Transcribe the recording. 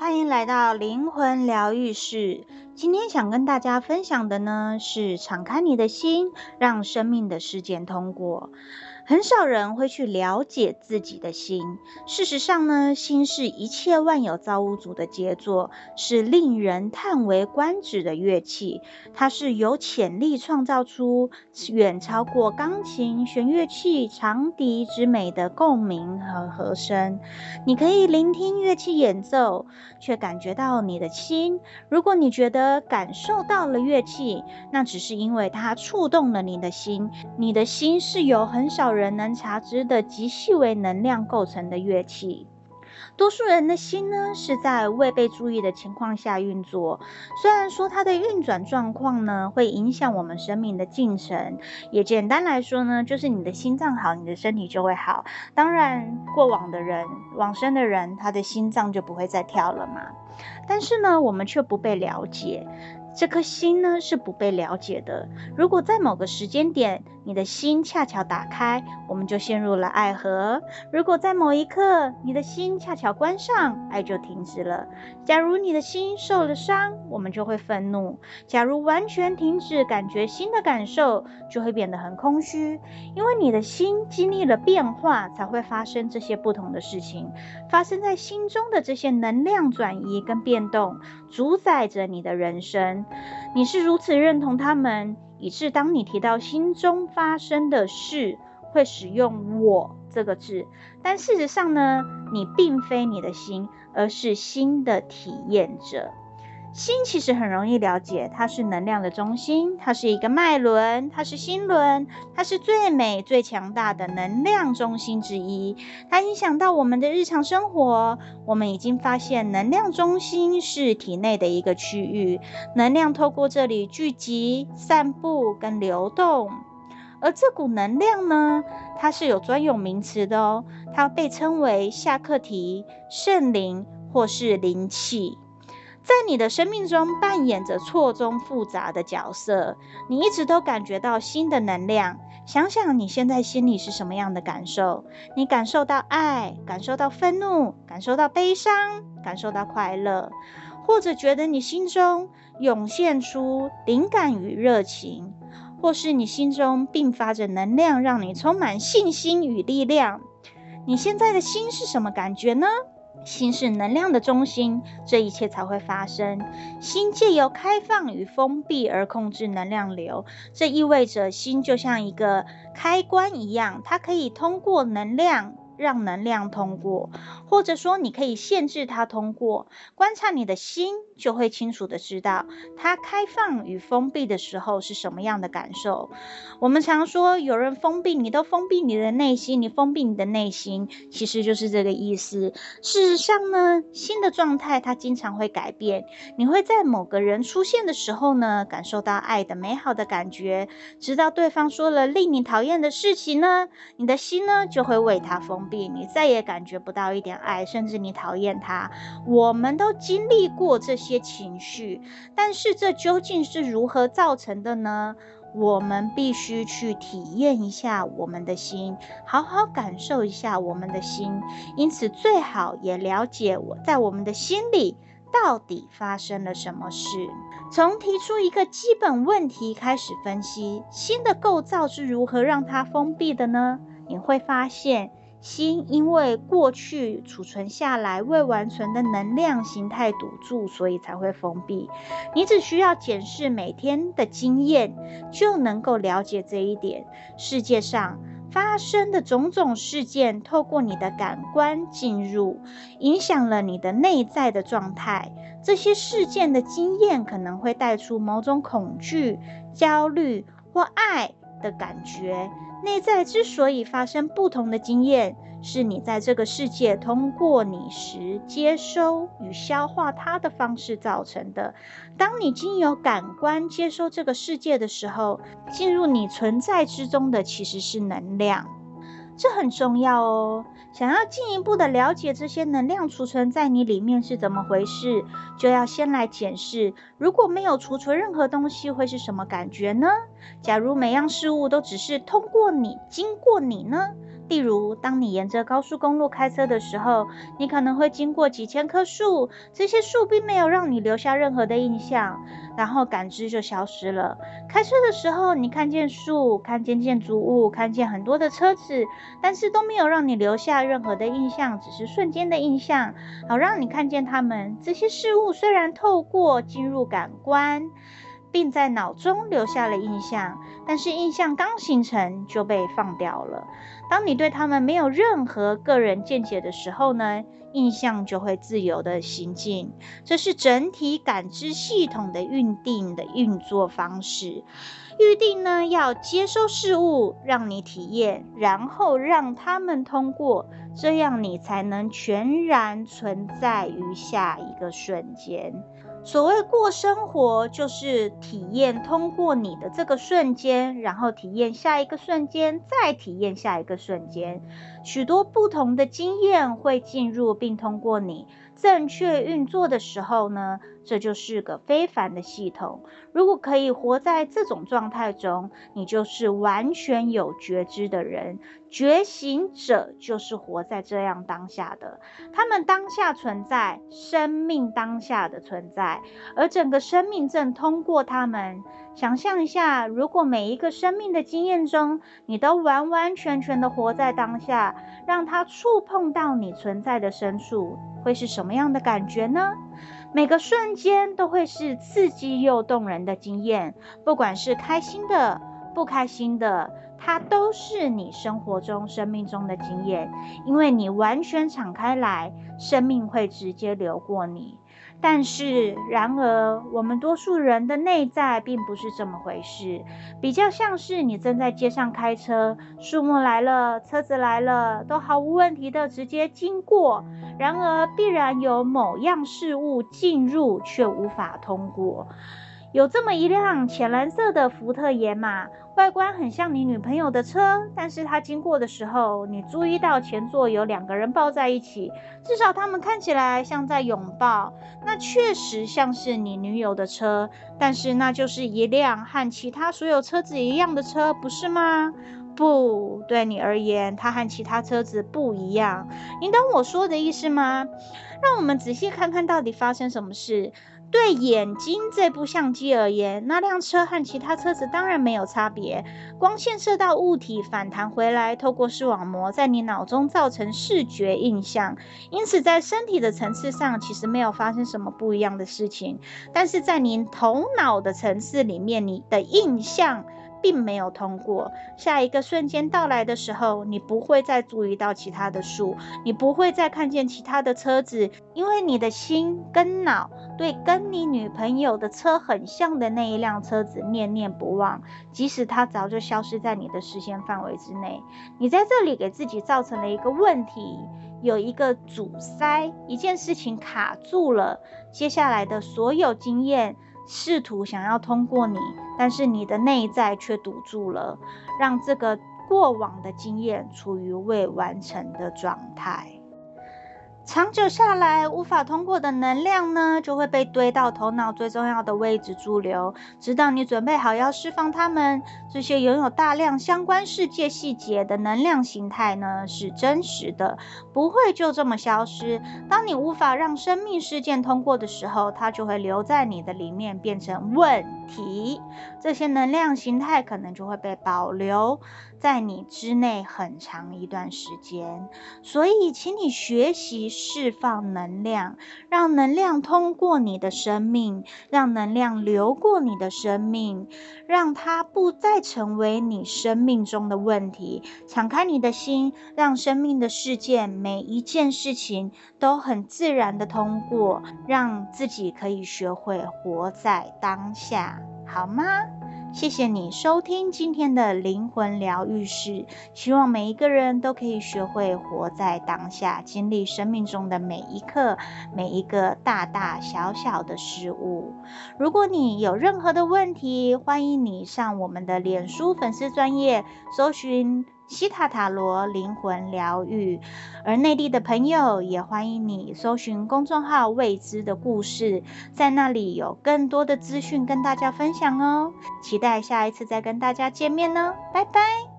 欢迎来到灵魂疗愈室。今天想跟大家分享的呢，是敞开你的心，让生命的事件通过。很少人会去了解自己的心。事实上呢，心是一切万有造物主的杰作，是令人叹为观止的乐器。它是有潜力创造出远超过钢琴、弦乐器、长笛之美的共鸣和和声。你可以聆听乐器演奏，却感觉到你的心。如果你觉得感受到了乐器，那只是因为它触动了你的心。你的心是有很少人。人能察知的极细微能量构成的乐器，多数人的心呢，是在未被注意的情况下运作。虽然说它的运转状况呢，会影响我们生命的进程，也简单来说呢，就是你的心脏好，你的身体就会好。当然，过往的人、往生的人，他的心脏就不会再跳了嘛。但是呢，我们却不被了解。这颗心呢，是不被了解的。如果在某个时间点，你的心恰巧打开，我们就陷入了爱河；如果在某一刻，你的心恰巧关上，爱就停止了。假如你的心受了伤，我们就会愤怒；假如完全停止感觉心的感受，就会变得很空虚。因为你的心经历了变化，才会发生这些不同的事情。发生在心中的这些能量转移跟变动，主宰着你的人生。你是如此认同他们，以致当你提到心中发生的事，会使用“我”这个字。但事实上呢，你并非你的心，而是心的体验者。心其实很容易了解，它是能量的中心，它是一个脉轮，它是心轮，它是最美最强大的能量中心之一。它影响到我们的日常生活。我们已经发现，能量中心是体内的一个区域，能量透过这里聚集、散布跟流动。而这股能量呢，它是有专有名词的哦，它被称为夏克提、圣灵或是灵气。在你的生命中扮演着错综复杂的角色，你一直都感觉到新的能量。想想你现在心里是什么样的感受？你感受到爱，感受到愤怒，感受到悲伤，感受到快乐，或者觉得你心中涌现出灵感与热情，或是你心中迸发着能量，让你充满信心与力量。你现在的心是什么感觉呢？心是能量的中心，这一切才会发生。心借由开放与封闭而控制能量流，这意味着心就像一个开关一样，它可以通过能量。让能量通过，或者说你可以限制它通过。观察你的心，就会清楚的知道它开放与封闭的时候是什么样的感受。我们常说有人封闭，你都封闭你的内心，你封闭你的内心，其实就是这个意思。事实上呢，心的状态它经常会改变。你会在某个人出现的时候呢，感受到爱的美好的感觉，直到对方说了令你讨厌的事情呢，你的心呢就会为他封你再也感觉不到一点爱，甚至你讨厌他。我们都经历过这些情绪，但是这究竟是如何造成的呢？我们必须去体验一下我们的心，好好感受一下我们的心。因此，最好也了解我在我们的心里到底发生了什么事。从提出一个基本问题开始分析，心的构造是如何让它封闭的呢？你会发现。心因为过去储存下来未完存的能量形态堵住，所以才会封闭。你只需要检视每天的经验，就能够了解这一点。世界上发生的种种事件，透过你的感官进入，影响了你的内在的状态。这些事件的经验可能会带出某种恐惧、焦虑或爱的感觉。内在之所以发生不同的经验，是你在这个世界通过你时接收与消化它的方式造成的。当你经由感官接收这个世界的时候，进入你存在之中的其实是能量，这很重要哦。想要进一步的了解这些能量储存在你里面是怎么回事，就要先来检视，如果没有储存任何东西，会是什么感觉呢？假如每样事物都只是通过你、经过你呢？例如，当你沿着高速公路开车的时候，你可能会经过几千棵树，这些树并没有让你留下任何的印象，然后感知就消失了。开车的时候，你看见树，看见建筑物，看见很多的车子，但是都没有让你留下任何的印象，只是瞬间的印象，好让你看见它们。这些事物虽然透过进入感官，并在脑中留下了印象，但是印象刚形成就被放掉了。当你对他们没有任何个人见解的时候呢，印象就会自由的行进。这是整体感知系统的预定的运作方式。预定呢，要接收事物，让你体验，然后让他们通过，这样你才能全然存在于下一个瞬间。所谓过生活，就是体验通过你的这个瞬间，然后体验下一个瞬间，再体验下一个瞬间，许多不同的经验会进入并通过你。正确运作的时候呢，这就是个非凡的系统。如果可以活在这种状态中，你就是完全有觉知的人。觉醒者就是活在这样当下的，他们当下存在，生命当下的存在，而整个生命正通过他们。想象一下，如果每一个生命的经验中，你都完完全全的活在当下，让它触碰到你存在的深处。会是什么样的感觉呢？每个瞬间都会是刺激又动人的经验，不管是开心的、不开心的，它都是你生活中、生命中的经验，因为你完全敞开来，生命会直接流过你。但是，然而，我们多数人的内在并不是这么回事，比较像是你正在街上开车，树木来了，车子来了，都毫无问题的直接经过。然而，必然有某样事物进入，却无法通过。有这么一辆浅蓝色的福特野马，外观很像你女朋友的车，但是它经过的时候，你注意到前座有两个人抱在一起，至少他们看起来像在拥抱。那确实像是你女友的车，但是那就是一辆和其他所有车子一样的车，不是吗？不，对你而言，它和其他车子不一样。你懂我说的意思吗？让我们仔细看看到底发生什么事。对眼睛这部相机而言，那辆车和其他车子当然没有差别。光线射到物体反弹回来，透过视网膜在你脑中造成视觉印象。因此，在身体的层次上，其实没有发生什么不一样的事情。但是在你头脑的层次里面，你的印象。并没有通过。下一个瞬间到来的时候，你不会再注意到其他的树，你不会再看见其他的车子，因为你的心跟脑对跟你女朋友的车很像的那一辆车子念念不忘，即使它早就消失在你的视线范围之内。你在这里给自己造成了一个问题，有一个阻塞，一件事情卡住了，接下来的所有经验。试图想要通过你，但是你的内在却堵住了，让这个过往的经验处于未完成的状态。长久下来，无法通过的能量呢，就会被堆到头脑最重要的位置驻留，直到你准备好要释放它们。这些拥有大量相关世界细节的能量形态呢，是真实的，不会就这么消失。当你无法让生命事件通过的时候，它就会留在你的里面，变成问题。这些能量形态可能就会被保留在你之内很长一段时间。所以，请你学习。释放能量，让能量通过你的生命，让能量流过你的生命，让它不再成为你生命中的问题。敞开你的心，让生命的事件每一件事情都很自然的通过，让自己可以学会活在当下，好吗？谢谢你收听今天的灵魂疗愈室，希望每一个人都可以学会活在当下，经历生命中的每一刻，每一个大大小小的事物。如果你有任何的问题，欢迎你上我们的脸书粉丝专业搜寻。西塔塔罗灵魂疗愈，而内地的朋友也欢迎你搜寻公众号“未知的故事”，在那里有更多的资讯跟大家分享哦。期待下一次再跟大家见面呢，拜拜。